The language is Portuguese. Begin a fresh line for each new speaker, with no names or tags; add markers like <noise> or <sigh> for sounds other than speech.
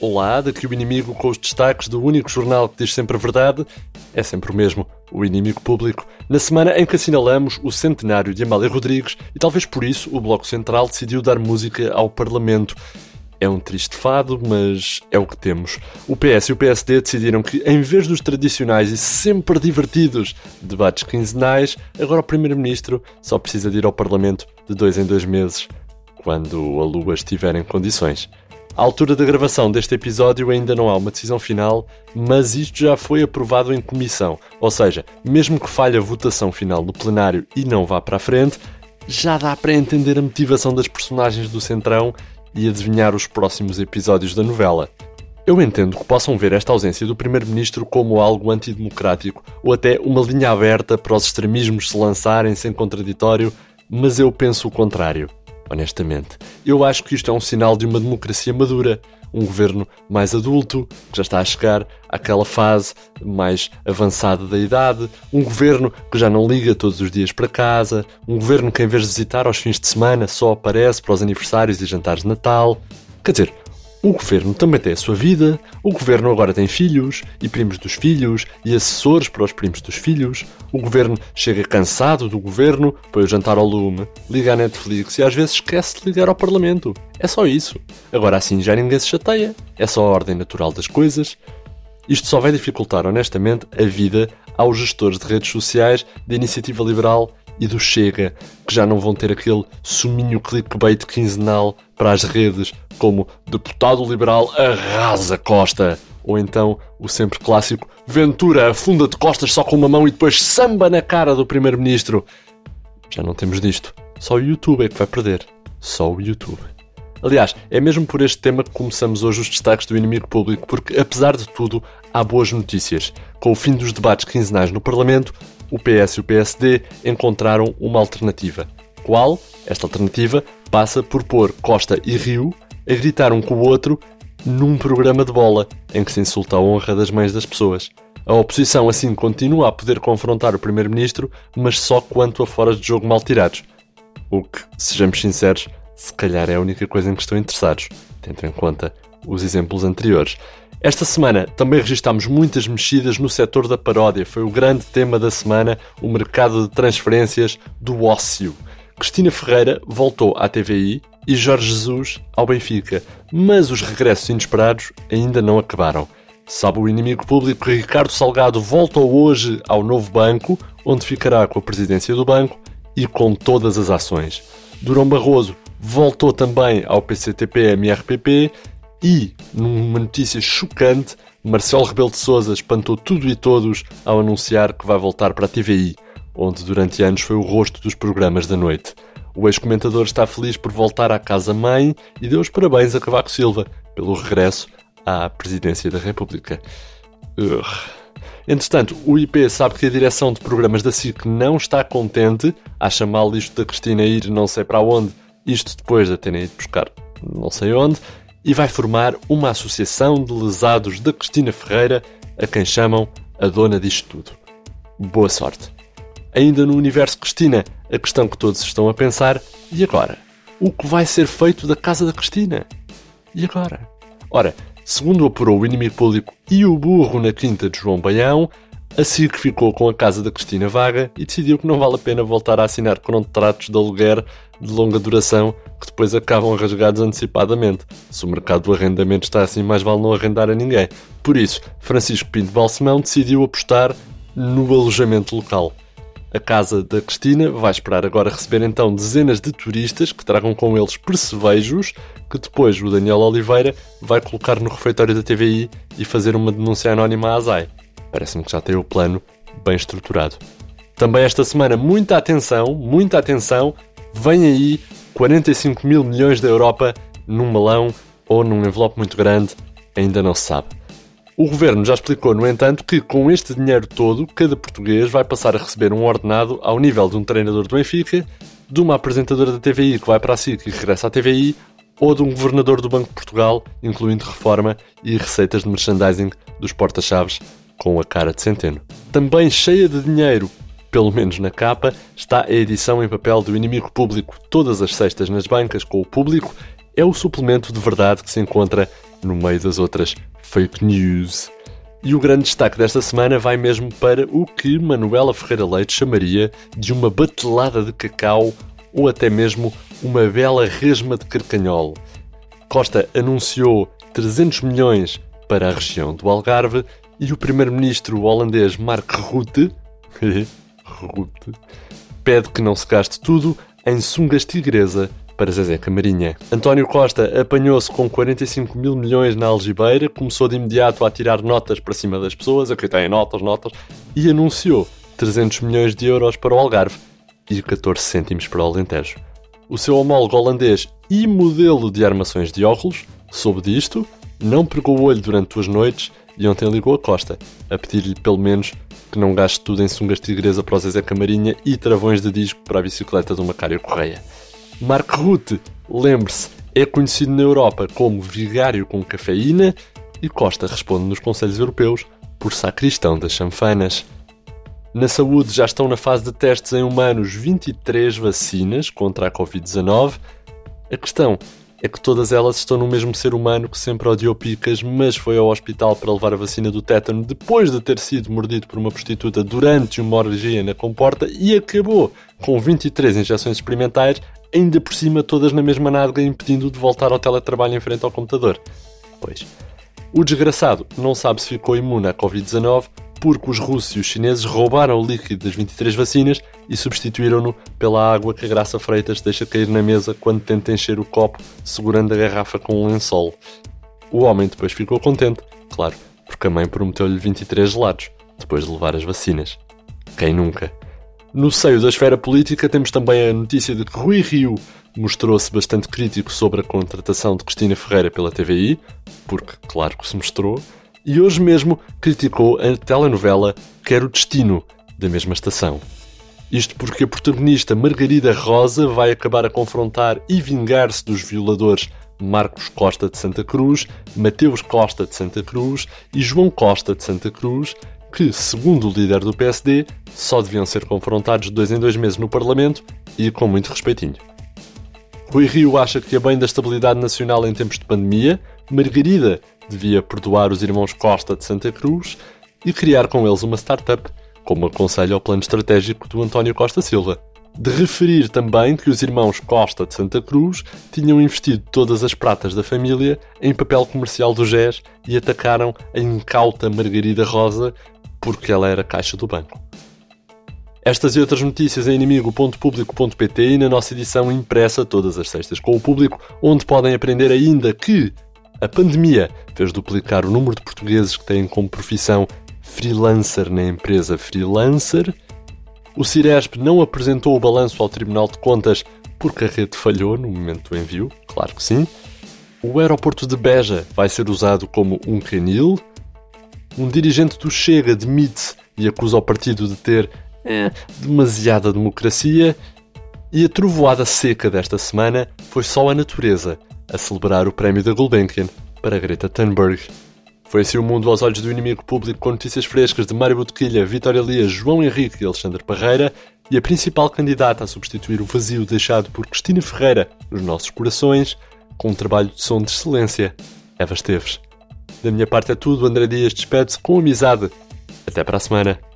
Olá, daqui o inimigo com os destaques do único jornal que diz sempre a verdade. É sempre o mesmo, o inimigo público. Na semana em que assinalamos o centenário de Amália Rodrigues e talvez por isso o Bloco Central decidiu dar música ao Parlamento. É um triste fado, mas é o que temos. O PS e o PSD decidiram que, em vez dos tradicionais e sempre divertidos debates quinzenais, agora o Primeiro-Ministro só precisa de ir ao Parlamento de dois em dois meses, quando a Lua estiver em condições. À altura da gravação deste episódio ainda não há uma decisão final, mas isto já foi aprovado em comissão. Ou seja, mesmo que falhe a votação final no plenário e não vá para a frente, já dá para entender a motivação das personagens do Centrão e adivinhar os próximos episódios da novela. Eu entendo que possam ver esta ausência do Primeiro-Ministro como algo antidemocrático ou até uma linha aberta para os extremismos se lançarem sem contraditório, mas eu penso o contrário honestamente. Eu acho que isto é um sinal de uma democracia madura, um governo mais adulto, que já está a chegar àquela fase mais avançada da idade, um governo que já não liga todos os dias para casa, um governo que, em vez de visitar aos fins de semana, só aparece para os aniversários e jantares de Natal. Quer dizer, o governo também tem a sua vida, o governo agora tem filhos e primos dos filhos e assessores para os primos dos filhos. O governo chega cansado do governo, põe o jantar ao lume, liga à Netflix e às vezes esquece de ligar ao Parlamento. É só isso. Agora assim já ninguém se chateia. É só a ordem natural das coisas. Isto só vai dificultar honestamente a vida aos gestores de redes sociais da Iniciativa Liberal e do Chega, que já não vão ter aquele suminho clickbait quinzenal para as redes, como deputado liberal arrasa Costa. Ou então o sempre clássico Ventura afunda de costas só com uma mão e depois samba na cara do primeiro-ministro. Já não temos disto. Só o YouTube é que vai perder. Só o YouTube. Aliás, é mesmo por este tema que começamos hoje os destaques do inimigo público, porque apesar de tudo, há boas notícias. Com o fim dos debates quinzenais no Parlamento, o PS e o PSD encontraram uma alternativa. Qual? Esta alternativa passa por pôr Costa e Rio a gritar um com o outro num programa de bola em que se insulta a honra das mães das pessoas. A oposição assim continua a poder confrontar o primeiro-ministro, mas só quanto a fora de jogo mal tirados. O que, sejamos sinceros, se calhar é a única coisa em que estão interessados, tendo em conta os exemplos anteriores. Esta semana também registámos muitas mexidas no setor da paródia. Foi o grande tema da semana, o mercado de transferências do ócio. Cristina Ferreira voltou à TVI e Jorge Jesus ao Benfica, mas os regressos inesperados ainda não acabaram. Sabe o inimigo público que Ricardo Salgado voltou hoje ao novo banco, onde ficará com a presidência do banco e com todas as ações. Durão Barroso voltou também ao PCTP-MRPP e, numa notícia chocante, Marcelo Rebelo de Sousa espantou tudo e todos ao anunciar que vai voltar para a TVI, onde durante anos foi o rosto dos programas da noite. O ex-comentador está feliz por voltar à casa-mãe e deu os parabéns a Cavaco Silva pelo regresso à presidência da República. Urgh. Entretanto, o IP sabe que a direção de programas da SIC não está contente, acha mal isto da Cristina ir não sei para onde, isto depois de a terem ido buscar não sei onde, e vai formar uma associação de lesados da Cristina Ferreira, a quem chamam a dona disto tudo. Boa sorte. Ainda no universo Cristina, a questão que todos estão a pensar: e agora? O que vai ser feito da casa da Cristina? E agora? Ora, segundo apurou o inimigo público e o burro na quinta de João Baião, a SIC ficou com a casa da Cristina vaga e decidiu que não vale a pena voltar a assinar contratos de aluguer de longa duração que depois acabam rasgados antecipadamente. Se o mercado do arrendamento está assim, mais vale não arrendar a ninguém. Por isso, Francisco Pinto Balsemão decidiu apostar no alojamento local. A casa da Cristina vai esperar agora receber então dezenas de turistas que tragam com eles percevejos que depois o Daniel Oliveira vai colocar no refeitório da TVI e fazer uma denúncia anónima à ASAI. Parece-me que já tem o plano bem estruturado. Também esta semana, muita atenção, muita atenção, vem aí 45 mil milhões da Europa num malão ou num envelope muito grande, ainda não se sabe. O governo já explicou, no entanto, que com este dinheiro todo, cada português vai passar a receber um ordenado ao nível de um treinador do Benfica, de uma apresentadora da TVI que vai para a SIC e regressa à TVI, ou de um governador do Banco de Portugal, incluindo reforma e receitas de merchandising dos porta-chaves com a cara de Centeno. Também cheia de dinheiro, pelo menos na capa, está a edição em papel do Inimigo Público, todas as sextas nas bancas com o público. É o suplemento de verdade que se encontra no meio das outras fake news. E o grande destaque desta semana vai mesmo para o que Manuela Ferreira Leite chamaria de uma batelada de cacau ou até mesmo uma bela resma de carcanhol. Costa anunciou 300 milhões para a região do Algarve e o primeiro-ministro holandês Mark Rutte, <laughs> Rutte pede que não se gaste tudo em sungas tigresa para Zezé Camarinha. António Costa apanhou-se com 45 mil milhões na algibeira, começou de imediato a tirar notas para cima das pessoas, aqui têm notas, notas, e anunciou 300 milhões de euros para o Algarve e 14 cêntimos para o Alentejo. O seu homólogo holandês e modelo de armações de óculos soube disto, não pegou o olho durante duas noites e ontem ligou a Costa a pedir-lhe pelo menos que não gaste tudo em sungas tigresa para o Zezé Camarinha e travões de disco para a bicicleta do Macário Correia. Mark Rutte, lembre-se, é conhecido na Europa como vigário com cafeína e Costa responde nos Conselhos Europeus por sacristão das chanfanas. Na saúde já estão na fase de testes em humanos 23 vacinas contra a Covid-19. A questão é que todas elas estão no mesmo ser humano que sempre odiou picas, mas foi ao hospital para levar a vacina do tétano depois de ter sido mordido por uma prostituta durante uma orgia na comporta e acabou com 23 injeções experimentais ainda por cima todas na mesma nádega, impedindo-o de voltar ao teletrabalho em frente ao computador. Pois. O desgraçado não sabe se ficou imune à Covid-19 porque os russos e os chineses roubaram o líquido das 23 vacinas e substituíram-no pela água que a Graça Freitas deixa cair na mesa quando tenta encher o copo segurando a garrafa com um lençol. O homem depois ficou contente, claro, porque a mãe prometeu-lhe 23 gelados depois de levar as vacinas. Quem nunca? No seio da esfera política temos também a notícia de que Rui Rio mostrou-se bastante crítico sobre a contratação de Cristina Ferreira pela TVI, porque claro que se mostrou, e hoje mesmo criticou a telenovela Quero Destino, da mesma estação. Isto porque a protagonista Margarida Rosa vai acabar a confrontar e vingar-se dos violadores Marcos Costa de Santa Cruz, Mateus Costa de Santa Cruz e João Costa de Santa Cruz, que, segundo o líder do PSD, só deviam ser confrontados de dois em dois meses no Parlamento e com muito respeitinho. Rui Rio acha que, a bem da estabilidade nacional em tempos de pandemia, Margarida devia perdoar os irmãos Costa de Santa Cruz e criar com eles uma startup, como aconselha o plano estratégico do António Costa Silva. De referir também que os irmãos Costa de Santa Cruz tinham investido todas as pratas da família em papel comercial do GES e atacaram a incauta Margarida Rosa porque ela era caixa do banco. Estas e outras notícias em inimigo.público.pt e na nossa edição impressa todas as sextas com o público, onde podem aprender ainda que a pandemia fez duplicar o número de portugueses que têm como profissão freelancer na empresa Freelancer. O Ciresp não apresentou o balanço ao Tribunal de Contas porque a rede falhou no momento do envio, claro que sim. O aeroporto de Beja vai ser usado como um canil. Um dirigente do Chega demite e acusa o partido de ter é, demasiada democracia. E a trovoada seca desta semana foi só a natureza a celebrar o prémio da Gulbenkian para Greta Thunberg. Foi assim o mundo aos olhos do inimigo público com notícias frescas de Mário Botequilha, Vitória Elias, João Henrique e Alexandre Parreira e a principal candidata a substituir o vazio deixado por Cristina Ferreira nos nossos corações com um trabalho de som de excelência, Eva Esteves. Da minha parte é tudo, André Dias despede-se com amizade. Até para a semana.